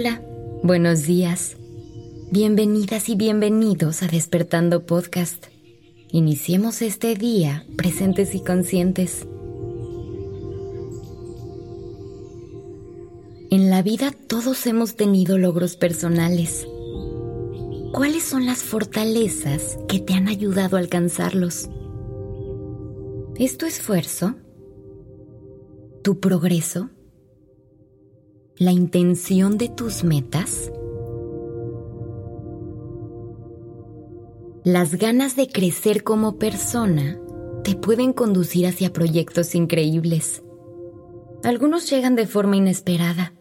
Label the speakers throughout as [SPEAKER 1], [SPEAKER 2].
[SPEAKER 1] Hola, buenos días. Bienvenidas y bienvenidos a Despertando Podcast. Iniciemos este día presentes y conscientes. En la vida todos hemos tenido logros personales. ¿Cuáles son las fortalezas que te han ayudado a alcanzarlos? ¿Es tu esfuerzo? ¿Tu progreso? ¿La intención de tus metas? Las ganas de crecer como persona te pueden conducir hacia proyectos increíbles. Algunos llegan de forma inesperada,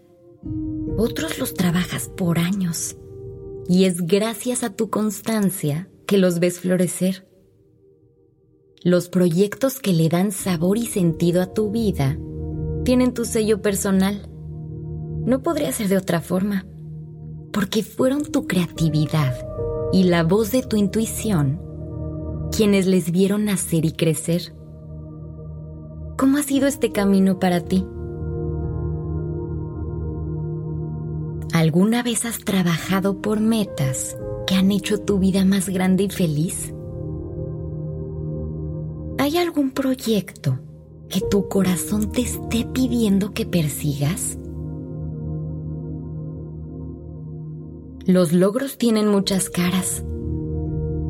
[SPEAKER 1] otros los trabajas por años y es gracias a tu constancia que los ves florecer. Los proyectos que le dan sabor y sentido a tu vida tienen tu sello personal. No podría ser de otra forma, porque fueron tu creatividad y la voz de tu intuición quienes les vieron nacer y crecer. ¿Cómo ha sido este camino para ti? ¿Alguna vez has trabajado por metas que han hecho tu vida más grande y feliz? ¿Hay algún proyecto que tu corazón te esté pidiendo que persigas? Los logros tienen muchas caras.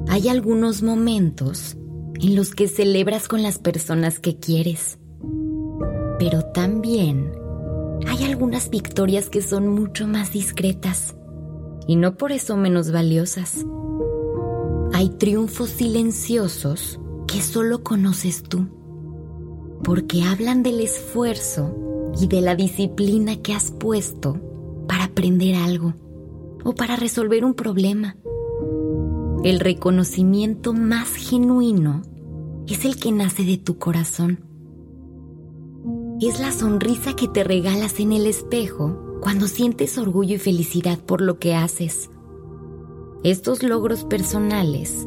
[SPEAKER 1] Hay algunos momentos en los que celebras con las personas que quieres, pero también hay algunas victorias que son mucho más discretas y no por eso menos valiosas. Hay triunfos silenciosos que solo conoces tú, porque hablan del esfuerzo y de la disciplina que has puesto para aprender algo o para resolver un problema. El reconocimiento más genuino es el que nace de tu corazón es la sonrisa que te regalas en el espejo cuando sientes orgullo y felicidad por lo que haces. Estos logros personales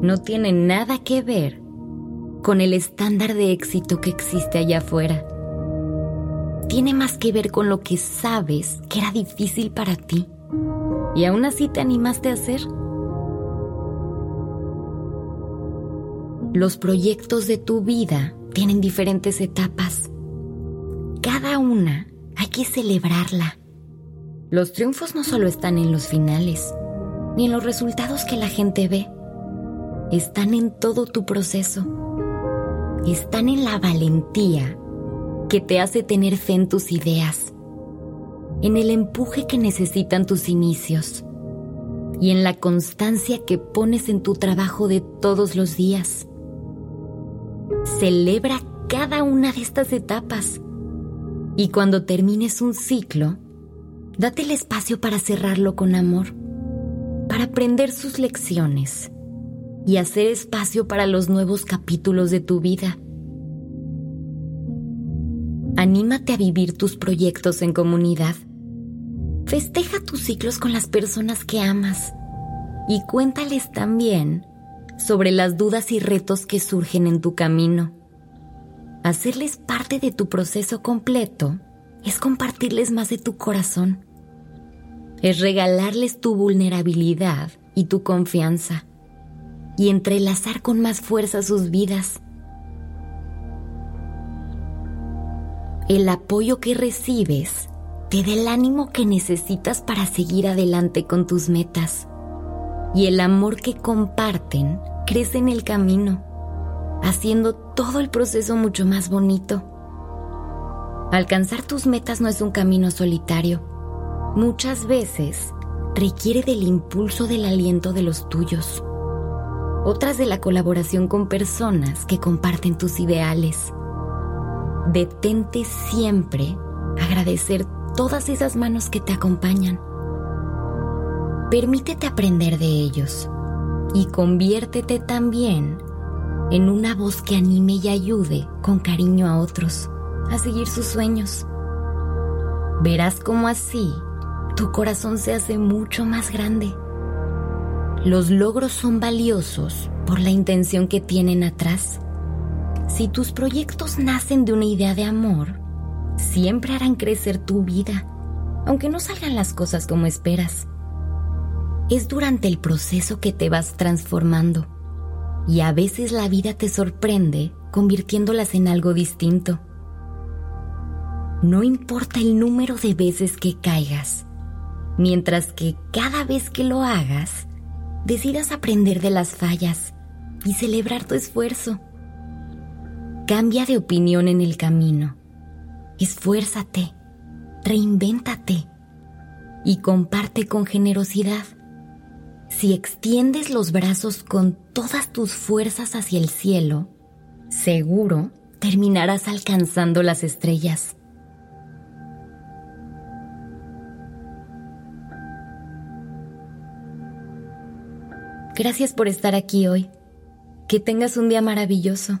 [SPEAKER 1] no tienen nada que ver con el estándar de éxito que existe allá afuera. Tiene más que ver con lo que sabes que era difícil para ti y aún así te animaste a hacer. Los proyectos de tu vida tienen diferentes etapas cada una hay que celebrarla. Los triunfos no solo están en los finales, ni en los resultados que la gente ve. Están en todo tu proceso. Están en la valentía que te hace tener fe en tus ideas, en el empuje que necesitan tus inicios y en la constancia que pones en tu trabajo de todos los días. Celebra cada una de estas etapas y cuando termines un ciclo, date el espacio para cerrarlo con amor, para aprender sus lecciones y hacer espacio para los nuevos capítulos de tu vida. Anímate a vivir tus proyectos en comunidad. Festeja tus ciclos con las personas que amas y cuéntales también sobre las dudas y retos que surgen en tu camino. Hacerles parte de tu proceso completo es compartirles más de tu corazón. Es regalarles tu vulnerabilidad y tu confianza y entrelazar con más fuerza sus vidas. El apoyo que recibes te da el ánimo que necesitas para seguir adelante con tus metas. Y el amor que comparten crece en el camino haciendo todo el proceso mucho más bonito. Alcanzar tus metas no es un camino solitario. Muchas veces requiere del impulso del aliento de los tuyos. Otras de la colaboración con personas que comparten tus ideales. Detente siempre agradecer todas esas manos que te acompañan. Permítete aprender de ellos y conviértete también en una voz que anime y ayude con cariño a otros a seguir sus sueños. Verás cómo así tu corazón se hace mucho más grande. Los logros son valiosos por la intención que tienen atrás. Si tus proyectos nacen de una idea de amor, siempre harán crecer tu vida aunque no salgan las cosas como esperas. Es durante el proceso que te vas transformando y a veces la vida te sorprende convirtiéndolas en algo distinto. No importa el número de veces que caigas, mientras que cada vez que lo hagas, decidas aprender de las fallas y celebrar tu esfuerzo. Cambia de opinión en el camino. Esfuérzate, reinvéntate y comparte con generosidad. Si extiendes los brazos con todas tus fuerzas hacia el cielo, seguro terminarás alcanzando las estrellas. Gracias por estar aquí hoy. Que tengas un día maravilloso.